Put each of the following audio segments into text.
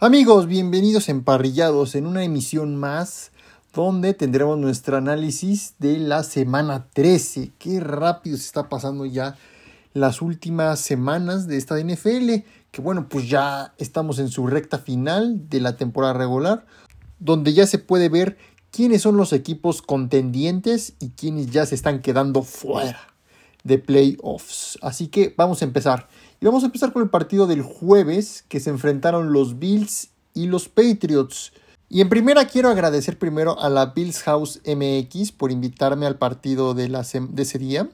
Amigos, bienvenidos emparrillados en una emisión más donde tendremos nuestro análisis de la semana 13. Qué rápido se está pasando ya las últimas semanas de esta NFL, que bueno, pues ya estamos en su recta final de la temporada regular, donde ya se puede ver quiénes son los equipos contendientes y quiénes ya se están quedando fuera de playoffs. Así que vamos a empezar. Y vamos a empezar con el partido del jueves que se enfrentaron los Bills y los Patriots. Y en primera quiero agradecer primero a la Bills House MX por invitarme al partido de, de ese día.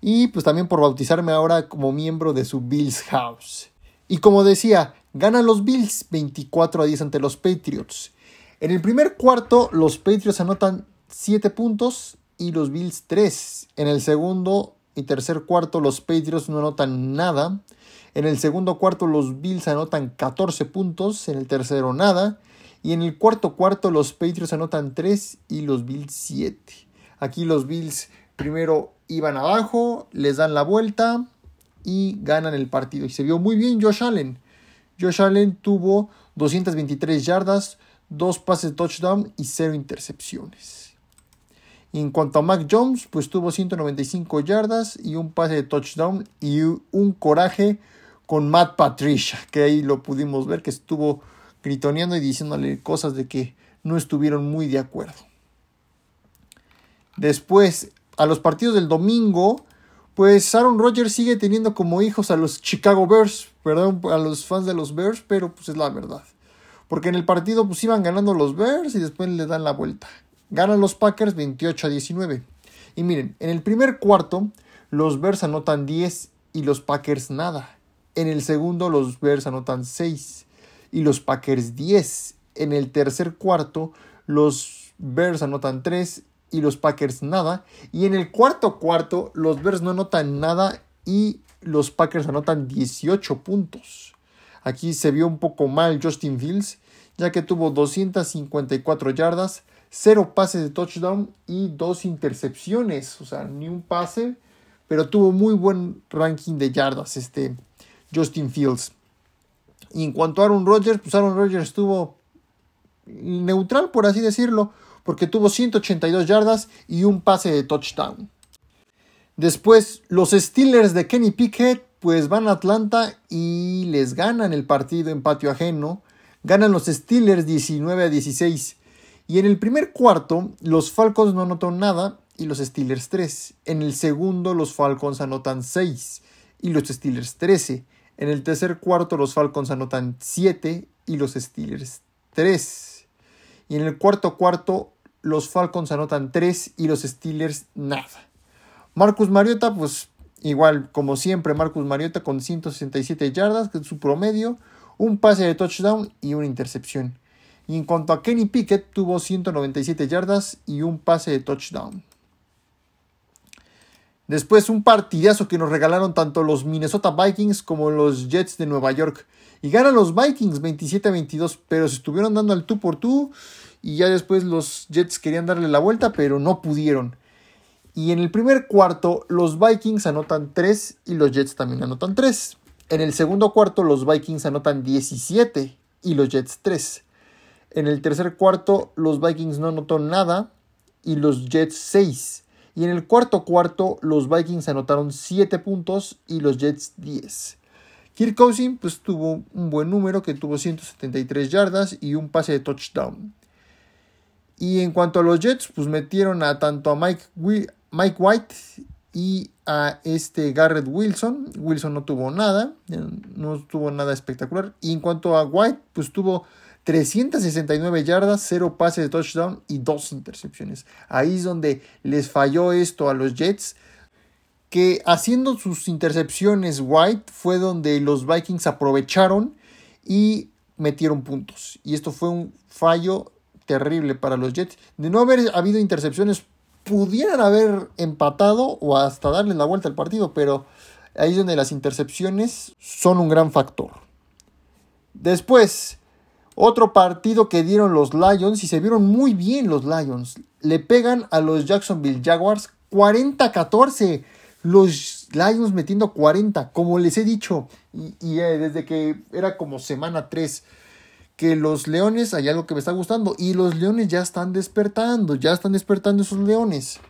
Y pues también por bautizarme ahora como miembro de su Bills House. Y como decía, ganan los Bills 24 a 10 ante los Patriots. En el primer cuarto los Patriots anotan 7 puntos y los Bills 3. En el segundo y tercer cuarto los Patriots no anotan nada. En el segundo cuarto los Bills anotan 14 puntos, en el tercero nada. Y en el cuarto cuarto los Patriots anotan 3 y los Bills 7. Aquí los Bills primero iban abajo, les dan la vuelta y ganan el partido. Y se vio muy bien Josh Allen. Josh Allen tuvo 223 yardas, 2 pases touchdown y 0 intercepciones. Y en cuanto a Mac Jones, pues tuvo 195 yardas y un pase de touchdown y un coraje con Matt Patricia, que ahí lo pudimos ver que estuvo gritoneando y diciéndole cosas de que no estuvieron muy de acuerdo. Después, a los partidos del domingo, pues Aaron Rodgers sigue teniendo como hijos a los Chicago Bears, perdón, a los fans de los Bears, pero pues es la verdad. Porque en el partido pues iban ganando los Bears y después le dan la vuelta. Ganan los Packers 28 a 19. Y miren, en el primer cuarto los Bears anotan 10 y los Packers nada. En el segundo los Bears anotan 6 y los Packers 10. En el tercer cuarto los Bears anotan 3 y los Packers nada. Y en el cuarto cuarto los Bears no anotan nada y los Packers anotan 18 puntos. Aquí se vio un poco mal Justin Fields, ya que tuvo 254 yardas, cero pases de touchdown y dos intercepciones. O sea, ni un pase, pero tuvo muy buen ranking de yardas este Justin Fields. Y en cuanto a Aaron Rodgers, pues Aaron Rodgers estuvo neutral, por así decirlo, porque tuvo 182 yardas y un pase de touchdown. Después, los Steelers de Kenny Pickett, pues van a Atlanta y les ganan el partido en patio ajeno. Ganan los Steelers 19 a 16. Y en el primer cuarto, los Falcons no anotan nada y los Steelers 3. En el segundo, los Falcons anotan 6 y los Steelers 13. En el tercer cuarto, los Falcons anotan 7 y los Steelers 3. Y en el cuarto cuarto, los Falcons anotan 3 y los Steelers nada. Marcus Mariota, pues igual como siempre, Marcus Mariota con 167 yardas, que es su promedio, un pase de touchdown y una intercepción. Y en cuanto a Kenny Pickett, tuvo 197 yardas y un pase de touchdown. Después un partidazo que nos regalaron tanto los Minnesota Vikings como los Jets de Nueva York. Y ganan los Vikings 27 a 22, pero se estuvieron dando al tú por tú. Y ya después los Jets querían darle la vuelta, pero no pudieron. Y en el primer cuarto los Vikings anotan 3 y los Jets también anotan 3. En el segundo cuarto los Vikings anotan 17 y los Jets 3. En el tercer cuarto, los Vikings no anotó nada y los Jets 6. Y en el cuarto cuarto, los Vikings anotaron 7 puntos y los Jets 10. Kirk Cousins pues, tuvo un buen número que tuvo 173 yardas y un pase de touchdown. Y en cuanto a los Jets, pues metieron a tanto a Mike, Mike White y a este Garrett Wilson. Wilson no tuvo nada, no tuvo nada espectacular. Y en cuanto a White, pues tuvo 369 yardas, 0 pases de touchdown y 2 intercepciones. Ahí es donde les falló esto a los Jets. Que haciendo sus intercepciones White fue donde los Vikings aprovecharon y metieron puntos. Y esto fue un fallo terrible para los Jets. De no haber habido intercepciones, pudieran haber empatado o hasta darle la vuelta al partido, pero ahí es donde las intercepciones son un gran factor. Después, otro partido que dieron los Lions y se vieron muy bien los Lions. Le pegan a los Jacksonville Jaguars 40-14. Los Lions metiendo 40, como les he dicho, y, eh, desde que era como semana 3, que los Leones hay algo que me está gustando y los Leones ya están despertando, ya están despertando esos Leones.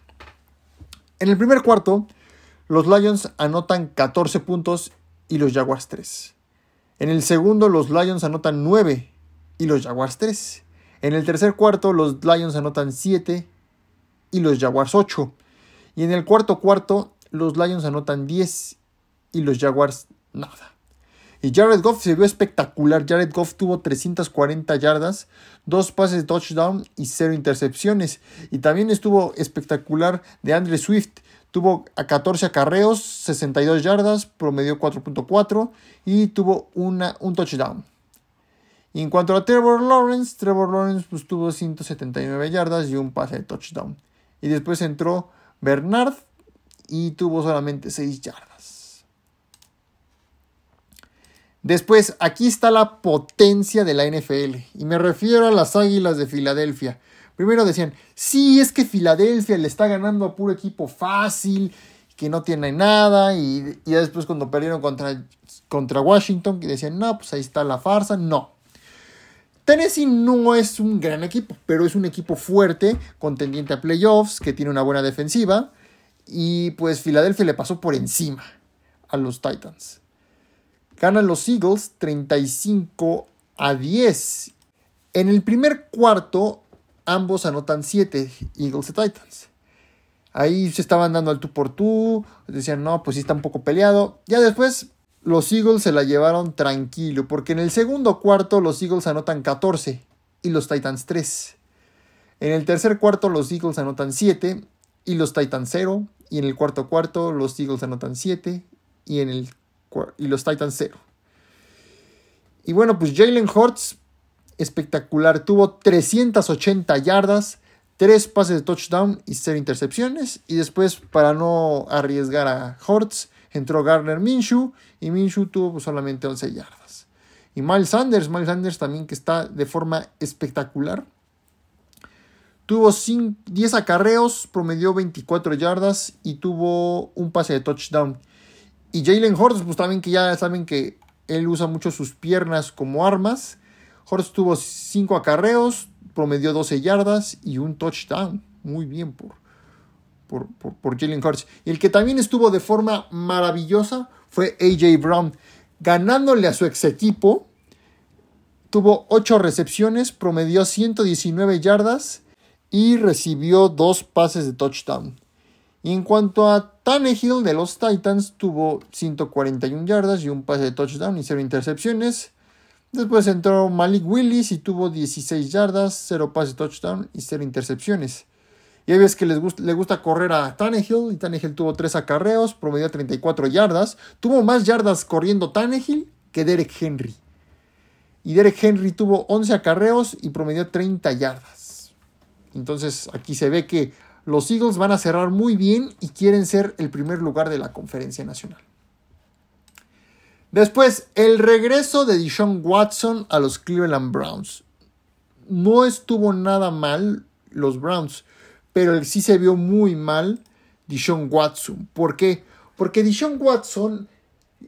En el primer cuarto, los Lions anotan 14 puntos y los Jaguars 3. En el segundo, los Lions anotan 9 y los Jaguars 3. En el tercer cuarto, los Lions anotan 7 y los Jaguars 8. Y en el cuarto cuarto, los Lions anotan 10 y los Jaguars nada. Y Jared Goff se vio espectacular. Jared Goff tuvo 340 yardas, dos pases de touchdown y cero intercepciones. Y también estuvo espectacular de Andre Swift. Tuvo a 14 acarreos, 62 yardas, promedió 4.4 y tuvo una, un touchdown. Y en cuanto a Trevor Lawrence, Trevor Lawrence pues, tuvo 179 yardas y un pase de touchdown. Y después entró Bernard y tuvo solamente 6 yardas. Después, aquí está la potencia de la NFL. Y me refiero a las Águilas de Filadelfia. Primero decían, sí, es que Filadelfia le está ganando a puro equipo fácil, que no tiene nada. Y, ya después cuando perdieron contra, contra Washington, que decían, no, pues ahí está la farsa. No. Tennessee no es un gran equipo, pero es un equipo fuerte, contendiente a playoffs, que tiene una buena defensiva. Y pues Filadelfia le pasó por encima a los Titans. Ganan los Eagles 35 a 10. En el primer cuarto, ambos anotan 7, Eagles y Titans. Ahí se estaban dando al tú por tú, decían, no, pues sí está un poco peleado. Ya después, los Eagles se la llevaron tranquilo, porque en el segundo cuarto los Eagles anotan 14 y los Titans 3. En el tercer cuarto los Eagles anotan 7 y los Titans 0. Y en el cuarto cuarto los Eagles anotan 7 y, en el, y los Titans 0. Y bueno, pues Jalen Hurts, espectacular. Tuvo 380 yardas, 3 pases de touchdown y 0 intercepciones. Y después, para no arriesgar a Hurts, entró Garner Minshew y Minshew tuvo pues, solamente 11 yardas. Y Miles Sanders, Miles Sanders también que está de forma espectacular. Tuvo 10 acarreos, promedió 24 yardas y tuvo un pase de touchdown. Y Jalen Hurts, pues también que ya saben que él usa mucho sus piernas como armas. Hurts tuvo 5 acarreos, promedió 12 yardas y un touchdown. Muy bien por, por, Jalen Hurts. Y el que también estuvo de forma maravillosa fue AJ Brown, ganándole a su ex equipo. Tuvo 8 recepciones, promedió 119 yardas y recibió dos pases de touchdown. Y en cuanto a Tannehill de los Titans, tuvo 141 yardas y un pase de touchdown y cero intercepciones. Después entró Malik Willis y tuvo 16 yardas, 0 pases de touchdown y 0 intercepciones. Y veces que les gusta, le gusta correr a Tannehill y Tannehill tuvo 3 acarreos, promedió 34 yardas. Tuvo más yardas corriendo Tannehill que Derek Henry. Y Derek Henry tuvo 11 acarreos y promedió 30 yardas. Entonces aquí se ve que los Eagles van a cerrar muy bien y quieren ser el primer lugar de la conferencia nacional. Después, el regreso de Deshaun Watson a los Cleveland Browns. No estuvo nada mal los Browns, pero sí se vio muy mal Deshaun Watson. ¿Por qué? Porque Deshaun Watson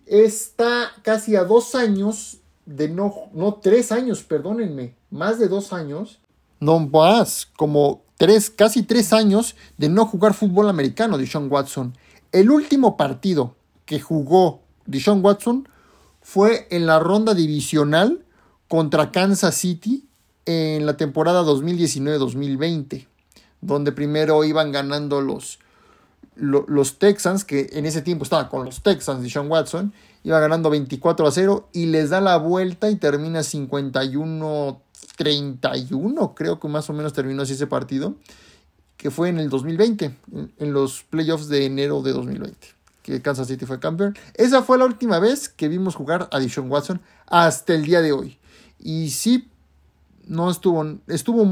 está casi a dos años de no, no tres años, perdónenme, más de dos años no más, como tres, casi tres años de no jugar fútbol americano de Sean Watson. El último partido que jugó Deshaun Watson fue en la ronda divisional contra Kansas City en la temporada 2019-2020, donde primero iban ganando los, los, Texans, que en ese tiempo estaba con los Texans de Sean Watson, iba ganando 24 a 0 y les da la vuelta y termina 51 31, creo que más o menos terminó así ese partido, que fue en el 2020, en, los playoffs de enero de 2020, que Kansas City fue campeón. Esa fue la última vez que vimos jugar a Deshaun Watson hasta el día de hoy. Y sí, no estuvo, estuvo,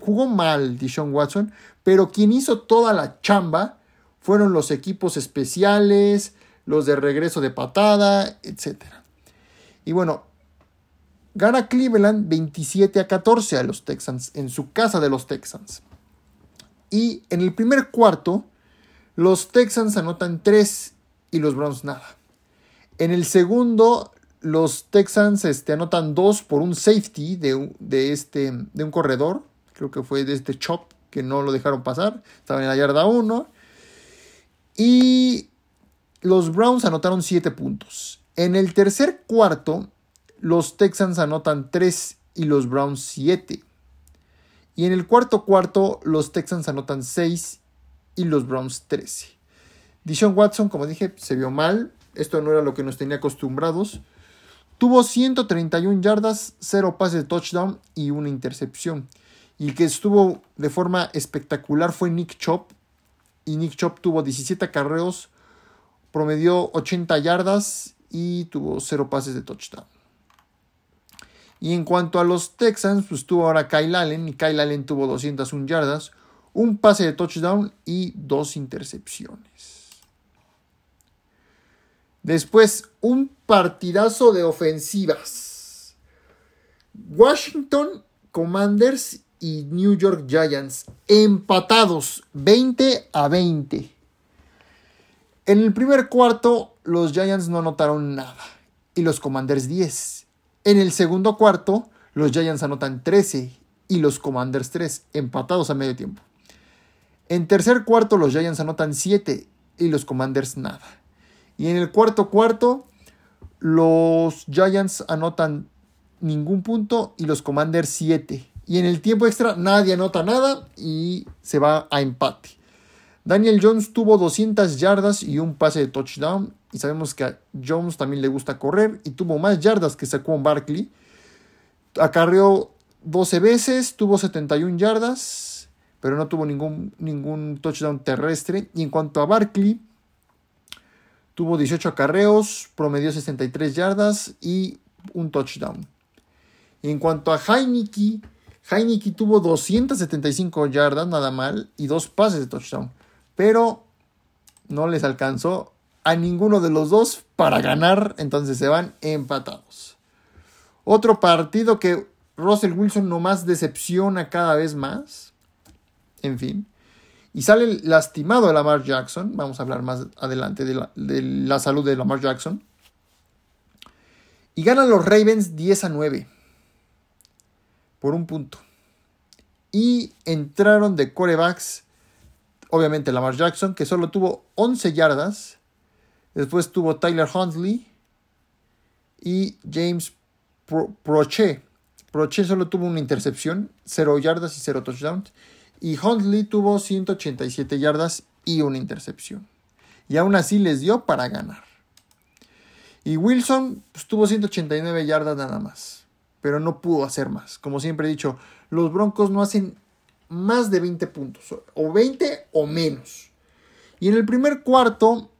jugó mal Deshaun Watson, pero quien hizo toda la chamba fueron los equipos especiales, los de regreso de patada, etc. Y bueno, Gana Cleveland 27 a 14 a los Texans en su casa de los Texans. Y en el primer cuarto, los Texans anotan 3 y los Browns nada. En el segundo, los Texans este, anotan dos por un safety de, de, este, de un corredor. Creo que fue de este Chop que no lo dejaron pasar. Estaba en la yarda 1. Y los Browns anotaron 7 puntos. En el tercer cuarto, los Texans anotan 3 y los Browns 7. Y en el cuarto cuarto, los Texans anotan 6 y los Browns 13. Dishon Watson, como dije, se vio mal. Esto no era lo que nos tenía acostumbrados. Tuvo 131 yardas, 0 pases de touchdown y una intercepción. Y el que estuvo de forma espectacular fue Nick Chop. Y Nick Chop tuvo 17 carreos, promedió 80 yardas y tuvo 0 pases de touchdown. Y en cuanto a los Texans, pues tuvo ahora Kyle Allen. Y Kyle Allen tuvo 201 yardas, un pase de touchdown y dos intercepciones. Después, un partidazo de ofensivas. Washington Commanders y New York Giants empatados 20 a 20. En el primer cuarto los Giants no anotaron nada y los Commanders 10. En el segundo cuarto los Giants anotan 13 y los Commanders 3 empatados a medio tiempo. En tercer cuarto los Giants anotan 7 y los Commanders nada. Y en el cuarto cuarto los Giants anotan ningún punto y los Commanders 7 y en el tiempo extra nadie anota nada y se va a empate. Daniel Jones tuvo 200 yardas y un pase de touchdown. Y sabemos que a Jones también le gusta correr y tuvo más yardas que Saquon Barkley. Acarreó 12 veces, tuvo 71 yardas, pero no tuvo ningún, ningún touchdown terrestre. Y en cuanto a Barkley, tuvo 18 acarreos, promedió 63 yardas y un touchdown. En cuanto a Heineke, Heineke tuvo 275 yardas, nada mal, y dos pases de touchdown. Pero no les alcanzó a ninguno de los dos para ganar, entonces se van empatados. Otro partido que Russell Wilson nomás decepciona cada vez más. En fin. Y sale lastimado Lamar Jackson. Vamos a hablar más adelante de la, de la salud de Lamar Jackson. Y ganan los Ravens 10 a 9 por un punto. Y entraron de corebacks, obviamente Lamar Jackson, que solo tuvo 11 yardas. Después tuvo Tyler Huntley y James Proche. Proche solo tuvo una intercepción, 0 yardas y 0 touchdowns. Y Huntley tuvo 187 yardas y una intercepción. Y aún así les dio para ganar. Y Wilson pues, tuvo 189 yardas nada más pero no pudo hacer más. Como siempre he dicho, los Broncos no hacen más de 20 puntos, o 20 o menos. Y en el primer cuarto,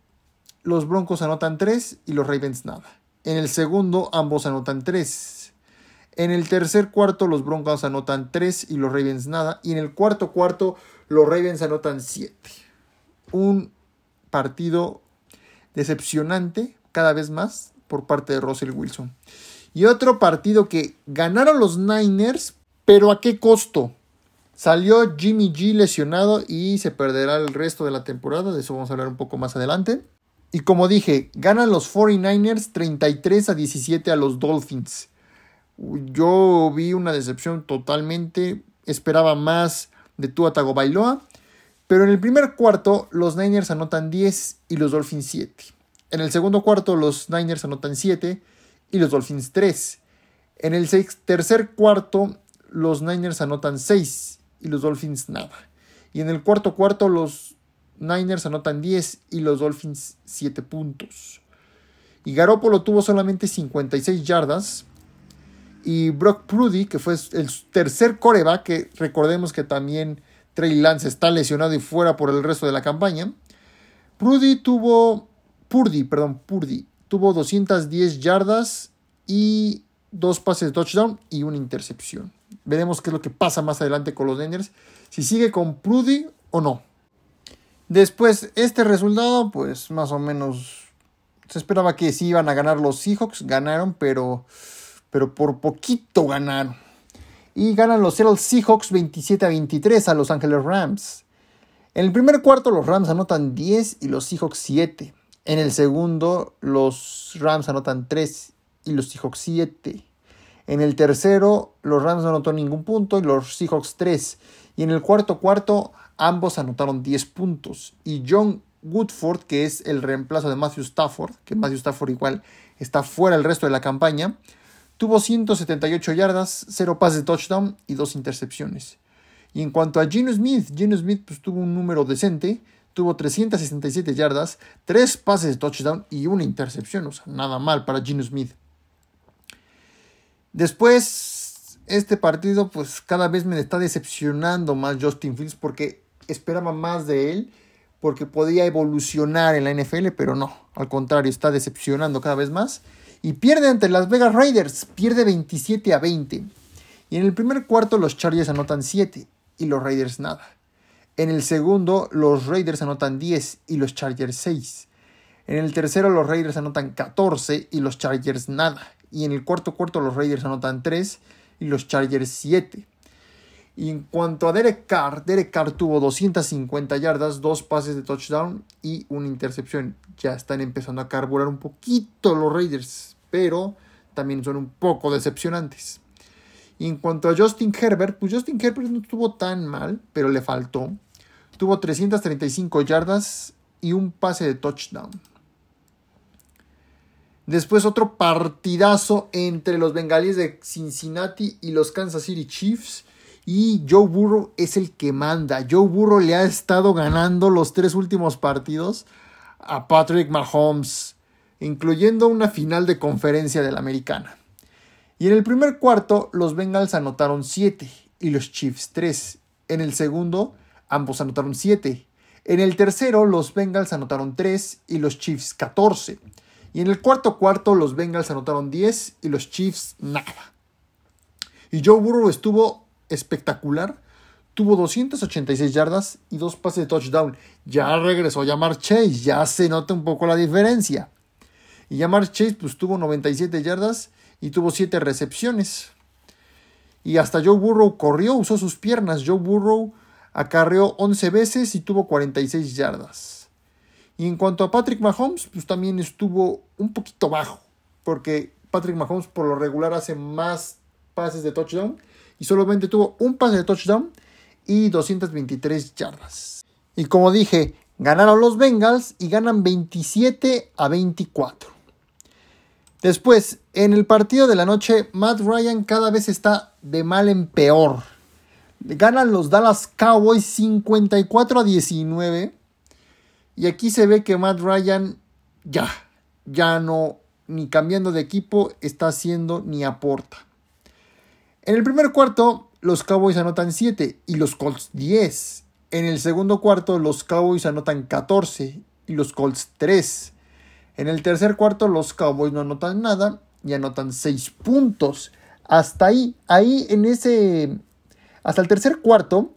los Broncos anotan 3 y los Ravens nada. En el segundo, ambos anotan 3. En el tercer cuarto, los Broncos anotan 3 y los Ravens nada. Y en el cuarto cuarto, los Ravens anotan 7. Un partido decepcionante cada vez más por parte de Russell Wilson. Y otro partido que ganaron los Niners, pero ¿a qué costo? Salió Jimmy G lesionado y se perderá el resto de la temporada, de eso vamos a hablar un poco más adelante. Y como dije, ganan los 49ers 33 a 17 a los Dolphins. Yo vi una decepción totalmente, esperaba más de Tua Tagovailoa, pero en el primer cuarto los Niners anotan 10 y los Dolphins 7. En el segundo cuarto los Niners anotan 7 y los Dolphins 3. En el tercer cuarto, los Niners anotan 6 y los Dolphins nada. Y en el cuarto cuarto, los Niners anotan 10 y los Dolphins 7 puntos. Y Garoppolo tuvo solamente 56 yardas. Y Brock Prudy, que fue el tercer coreback, que recordemos que también Trey Lance está lesionado y fuera por el resto de la campaña. Prudy tuvo. Purdy, perdón, Purdy tuvo 210 yardas y dos pases de touchdown y una intercepción. Veremos qué es lo que pasa más adelante con los Niners, si sigue con Prudy o no. Después, este resultado, pues más o menos se esperaba que sí iban a ganar los Seahawks, ganaron, pero, pero por poquito ganaron. Y ganan los Seattle Seahawks 27 a 23 a Los Angeles Rams. En el primer cuarto los Rams anotan 10 y los Seahawks 7. En el segundo, los Rams anotan 3 y los Seahawks 7. En el tercero, los Rams no anotaron ningún punto y los Seahawks 3. Y en el cuarto cuarto, ambos anotaron 10 puntos. Y John Woodford, que es el reemplazo de Matthew Stafford, que Matthew Stafford igual está fuera el resto de la campaña, tuvo 178 yardas, 0 pases de touchdown y 2 intercepciones. Y en cuanto a Geno Smith, Geno Smith pues, tuvo un número decente, tuvo 367 yardas, 3 pases de touchdown y una intercepción, o sea, nada mal para Geno Smith. Después, este partido, pues cada vez me está decepcionando más Justin Fields porque esperaba más de él, porque podía evolucionar en la NFL, pero no, al contrario, está decepcionando cada vez más. Y pierde ante las Vegas Raiders, pierde 27 a 20. Y en el primer cuarto los Chargers anotan 7 y los Raiders nada. En el segundo los Raiders anotan 10 y los Chargers 6. En el tercero los Raiders anotan 14 y los Chargers nada. Y en el cuarto cuarto los Raiders anotan 3 y los Chargers 7. Y en cuanto a Derek Carr, Derek Carr tuvo 250 yardas, dos pases de touchdown y una intercepción. Ya están empezando a carburar un poquito los Raiders, pero también son un poco decepcionantes. Y en cuanto a Justin Herbert, pues Justin Herbert no estuvo tan mal, pero le faltó. Tuvo 335 yardas y un pase de touchdown. Después otro partidazo entre los bengalíes de Cincinnati y los Kansas City Chiefs. Y Joe Burrow es el que manda. Joe Burrow le ha estado ganando los tres últimos partidos a Patrick Mahomes, incluyendo una final de conferencia de la americana. Y en el primer cuarto, los Bengals anotaron 7 y los Chiefs 3. En el segundo, ambos anotaron 7. En el tercero, los Bengals anotaron 3 y los Chiefs 14. Y en el cuarto cuarto, los Bengals anotaron 10 y los Chiefs nada. Y Joe Burrow estuvo espectacular. Tuvo 286 yardas y dos pases de touchdown. Ya regresó Yamar Chase, ya se nota un poco la diferencia. Y Yamar Chase pues tuvo 97 yardas y tuvo 7 recepciones. Y hasta Joe Burrow corrió, usó sus piernas. Joe Burrow acarreó 11 veces y tuvo 46 yardas. Y en cuanto a Patrick Mahomes, pues también estuvo un poquito bajo, porque Patrick Mahomes por lo regular hace más pases de touchdown y solamente tuvo un pase de touchdown y 223 yardas. Y como dije, ganaron los Bengals y ganan 27 a 24. Después, en el partido de la noche, Matt Ryan cada vez está de mal en peor. Ganan los Dallas Cowboys 54 a 19. Y aquí se ve que Matt Ryan ya, ya no, ni cambiando de equipo, está haciendo ni aporta. En el primer cuarto, los Cowboys anotan 7 y los Colts 10. En el segundo cuarto, los Cowboys anotan 14 y los Colts 3. En el tercer cuarto, los Cowboys no anotan nada y anotan 6 puntos. Hasta ahí, ahí en ese. Hasta el tercer cuarto,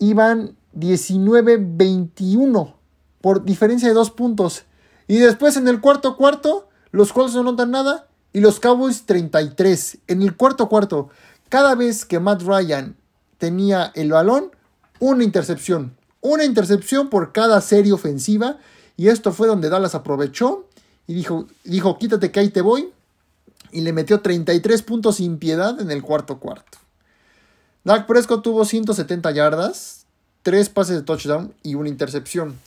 iban 19-21 por diferencia de 2 puntos. Y después en el cuarto cuarto, los Colts no anotan nada y los Cowboys 33. En el cuarto cuarto, cada vez que Matt Ryan tenía el balón, una intercepción. Una intercepción por cada serie ofensiva. Y esto fue donde Dallas aprovechó y dijo, dijo quítate que ahí te voy. Y le metió 33 puntos sin piedad en el cuarto cuarto. Dak Prescott tuvo 170 yardas, 3 pases de touchdown y una intercepción.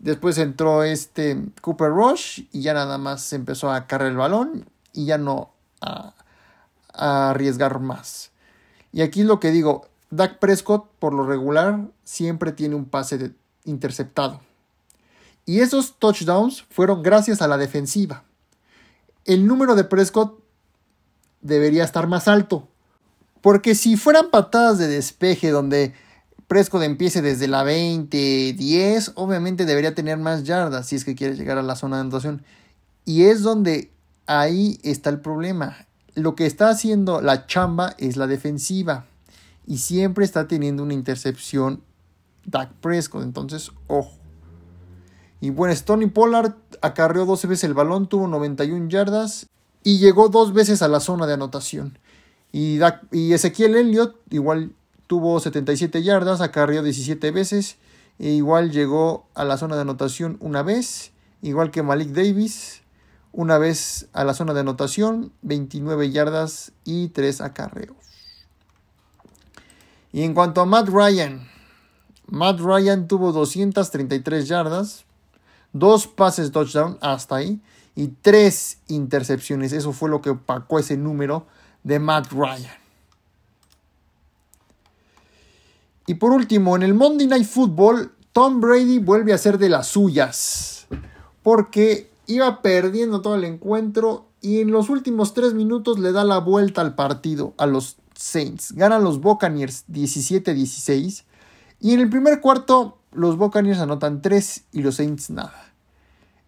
Después entró este Cooper Rush y ya nada más empezó a cargar el balón y ya no a, arriesgar más. Y aquí lo que digo, Dak Prescott por lo regular siempre tiene un pase interceptado. Y esos touchdowns fueron gracias a la defensiva. El número de Prescott debería estar más alto. Porque si fueran patadas de despeje donde Prescott empiece desde la 20, 10, obviamente debería tener más yardas si es que quiere llegar a la zona de anotación. Y es donde ahí está el problema lo que está haciendo la chamba es la defensiva. Y siempre está teniendo una intercepción Dak Prescott. Entonces, ojo. Y bueno, Stony Pollard acarreó 12 veces el balón, tuvo 91 yardas y llegó dos veces a la zona de anotación. Y, y Ezequiel Elliott igual tuvo 77 yardas, acarreó 17 veces. E igual llegó a la zona de anotación una vez. Igual que Malik Davis, una vez a la zona de anotación, 29 yardas y 3 acarreos. Y en cuanto a Matt Ryan, Matt Ryan tuvo 233 yardas, dos pases touchdown hasta ahí y tres intercepciones. Eso fue lo que opacó ese número de Matt Ryan. Y por último, en el Monday Night Football, Tom Brady vuelve a ser de las suyas. Porque iba perdiendo todo el encuentro y en los últimos tres minutos le da la vuelta al partido a los Saints. Ganan los Buccaneers 17-16. Y en el primer cuarto, los Buccaneers anotan 3 y los Saints nada.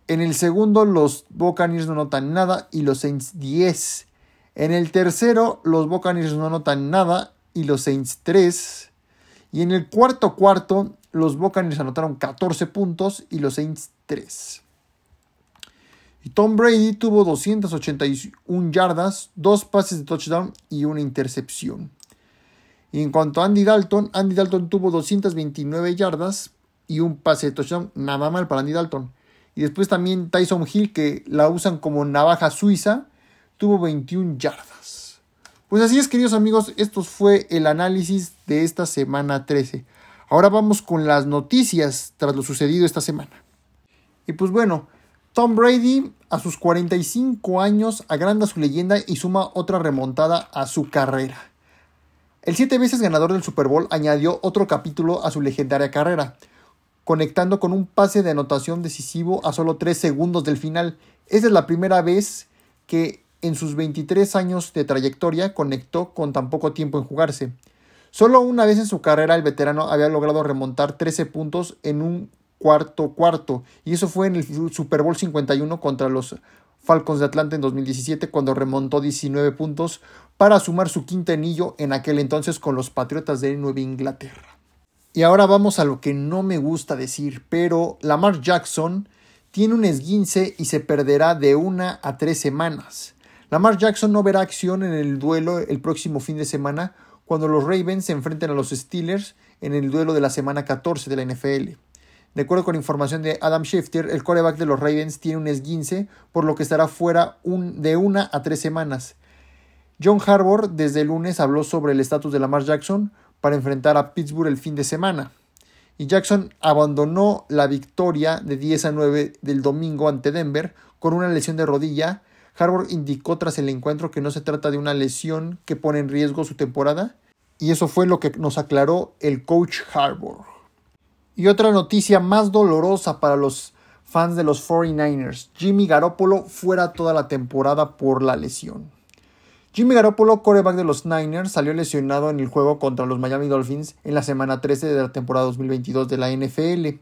En el segundo, los Buccaneers no anotan nada y los Saints 10. En el tercero, los Buccaneers no anotan nada y los Saints 3. Y en el cuarto cuarto, los Buccaneers anotaron 14 puntos y los Saints 3. Y Tom Brady tuvo 281 yardas, dos pases de touchdown y una intercepción. Y en cuanto a Andy Dalton, Andy Dalton tuvo 229 yardas y un pase de touchdown, nada mal para Andy Dalton. Y después también Tyson Hill, que la usan como navaja suiza, tuvo 21 yardas. Pues así es, queridos amigos, esto fue el análisis de esta semana 13. Ahora vamos con las noticias tras lo sucedido esta semana. Y pues bueno, Tom Brady, a sus 45 años, agranda su leyenda y suma otra remontada a su carrera. El siete veces ganador del Super Bowl añadió otro capítulo a su legendaria carrera, conectando con un pase de anotación decisivo a solo 3 segundos del final. Esa es la primera vez que en sus 23 años de trayectoria conectó con tan poco tiempo en jugarse. Solo una vez en su carrera el veterano había logrado remontar 13 puntos en un cuarto cuarto. Y eso fue en el Super Bowl 51 contra los Falcons de Atlanta en 2017 cuando remontó 19 puntos para sumar su quinto anillo en aquel entonces con los Patriotas de Nueva Inglaterra. Y ahora vamos a lo que no me gusta decir, pero Lamar Jackson tiene un esguince y se perderá de una a tres semanas. Lamar Jackson no verá acción en el duelo el próximo fin de semana cuando los Ravens se enfrenten a los Steelers en el duelo de la semana 14 de la NFL. De acuerdo con información de Adam Schefter, el coreback de los Ravens tiene un esguince, por lo que estará fuera de una a tres semanas. John Harbour desde el lunes habló sobre el estatus de Lamar Jackson para enfrentar a Pittsburgh el fin de semana. Y Jackson abandonó la victoria de 10 a 9 del domingo ante Denver con una lesión de rodilla. Harbour indicó tras el encuentro que no se trata de una lesión que pone en riesgo su temporada. Y eso fue lo que nos aclaró el coach Harbour. Y otra noticia más dolorosa para los fans de los 49ers. Jimmy Garoppolo fuera toda la temporada por la lesión. Jimmy Garoppolo, coreback de los Niners, salió lesionado en el juego contra los Miami Dolphins en la semana 13 de la temporada 2022 de la NFL.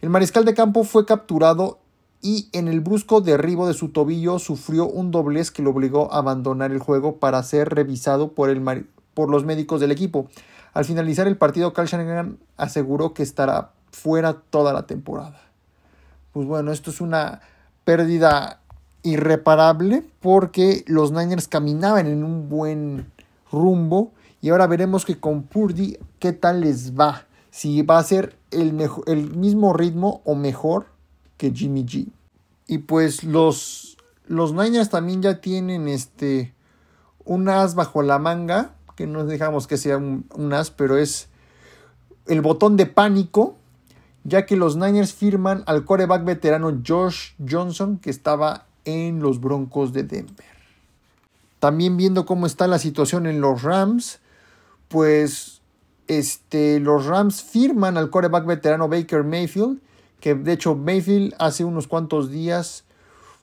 El mariscal de campo fue capturado y en el brusco derribo de su tobillo sufrió un doblez que lo obligó a abandonar el juego para ser revisado por, el, por los médicos del equipo. Al finalizar el partido, Carl Shanahan aseguró que estará fuera toda la temporada. Pues bueno, esto es una pérdida irreparable porque los Niners caminaban en un buen rumbo y ahora veremos que con Purdy qué tal les va. Si va a ser el, el mismo ritmo o mejor que Jimmy G. Y pues los, los Niners también ya tienen este un as bajo la manga que no dejamos que sea un, as, pero es el botón de pánico, ya que los Niners firman al coreback veterano Josh Johnson, que estaba en los Broncos de Denver. También viendo cómo está la situación en los Rams, pues este, los Rams firman al coreback veterano Baker Mayfield, que de hecho Mayfield hace unos cuantos días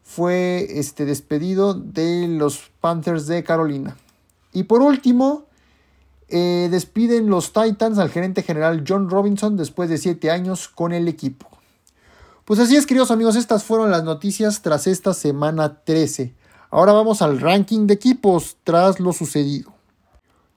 fue este, despedido de los Panthers de Carolina. Y por último, eh, despiden los Titans al gerente general John Robinson después de 7 años con el equipo. Pues así es, queridos amigos, estas fueron las noticias tras esta semana 13. Ahora vamos al ranking de equipos tras lo sucedido.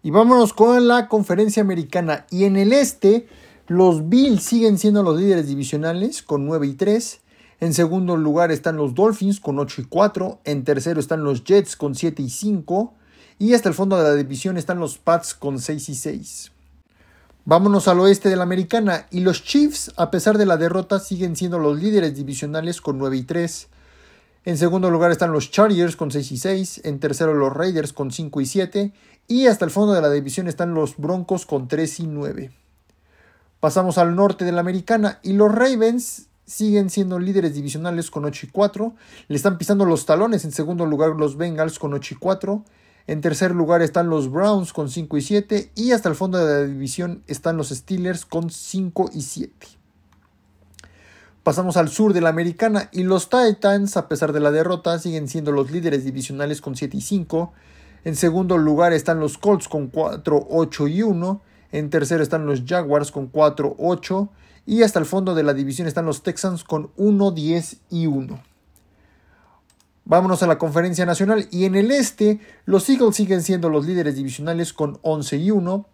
Y vámonos con la conferencia americana. Y en el este, los Bills siguen siendo los líderes divisionales con 9 y 3. En segundo lugar están los Dolphins con 8 y 4. En tercero están los Jets con 7 y 5. Y hasta el fondo de la división están los Pats con 6 y 6. Vámonos al oeste de la americana y los Chiefs, a pesar de la derrota, siguen siendo los líderes divisionales con 9 y 3. En segundo lugar están los Chargers con 6 y 6. En tercero los Raiders con 5 y 7. Y hasta el fondo de la división están los Broncos con 3 y 9. Pasamos al norte de la americana y los Ravens siguen siendo líderes divisionales con 8 y 4. Le están pisando los talones en segundo lugar los Bengals con 8 y 4. En tercer lugar están los Browns con 5 y 7. Y hasta el fondo de la división están los Steelers con 5 y 7. Pasamos al sur de la americana y los Titans, a pesar de la derrota, siguen siendo los líderes divisionales con 7 y 5. En segundo lugar están los Colts con 4, 8 y 1. En tercero están los Jaguars con 4, 8. Y hasta el fondo de la división están los Texans con 1, 10 y 1. Vámonos a la conferencia nacional y en el este los Eagles siguen siendo los líderes divisionales con 11 y 1.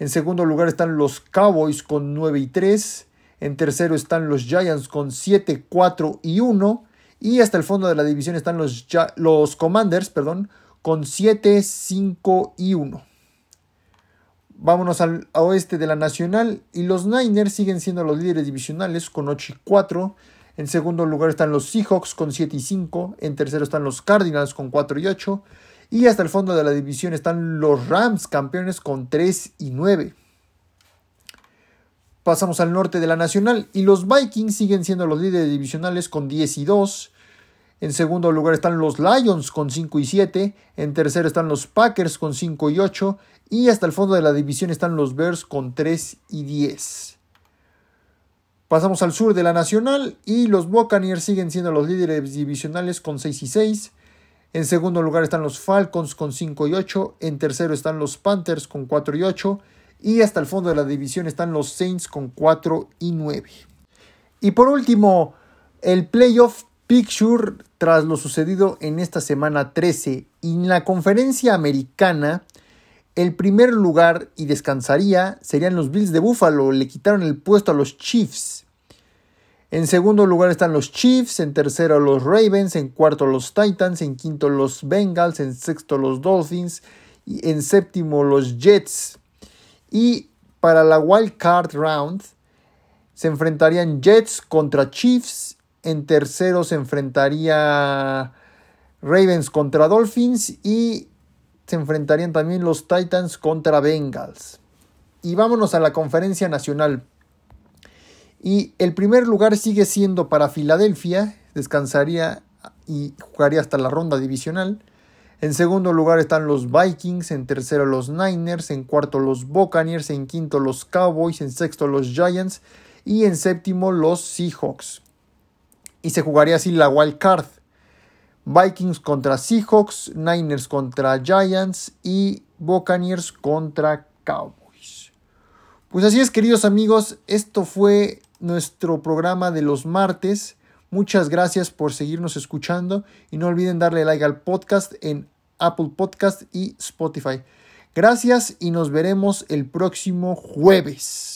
En segundo lugar están los Cowboys con 9 y 3. En tercero están los Giants con 7, 4 y 1. Y hasta el fondo de la división están los, los Commanders perdón, con 7, 5 y 1. Vámonos al oeste de la Nacional y los Niners siguen siendo los líderes divisionales con 8 y 4. En segundo lugar están los Seahawks con 7 y 5. En tercero están los Cardinals con 4 y 8. Y hasta el fondo de la división están los Rams campeones con 3 y 9. Pasamos al norte de la Nacional y los Vikings siguen siendo los líderes divisionales con 10 y 2. En segundo lugar están los Lions con 5 y 7. En tercero están los Packers con 5 y 8. Y hasta el fondo de la división están los Bears con 3 y 10. Pasamos al sur de la Nacional y los Buccaneers siguen siendo los líderes divisionales con 6 y 6. En segundo lugar están los Falcons con 5 y 8. En tercero están los Panthers con 4 y 8. Y hasta el fondo de la división están los Saints con 4 y 9. Y por último, el playoff picture tras lo sucedido en esta semana 13. Y en la conferencia americana, el primer lugar y descansaría serían los Bills de Buffalo. Le quitaron el puesto a los Chiefs. En segundo lugar están los Chiefs, en tercero los Ravens, en cuarto los Titans, en quinto los Bengals, en sexto los Dolphins y en séptimo los Jets. Y para la Wild Card Round se enfrentarían Jets contra Chiefs. En tercero se enfrentaría Ravens contra Dolphins. Y se enfrentarían también los Titans contra Bengals. Y vámonos a la conferencia nacional. Y el primer lugar sigue siendo para Filadelfia. Descansaría y jugaría hasta la ronda divisional. En segundo lugar están los Vikings, en tercero los Niners, en cuarto los Buccaneers, en quinto los Cowboys, en sexto los Giants y en séptimo los Seahawks. Y se jugaría así la wild card. Vikings contra Seahawks, Niners contra Giants y Buccaneers contra Cowboys. Pues así es, queridos amigos, esto fue nuestro programa de los martes. Muchas gracias por seguirnos escuchando y no olviden darle like al podcast en Apple Podcast y Spotify. Gracias y nos veremos el próximo jueves.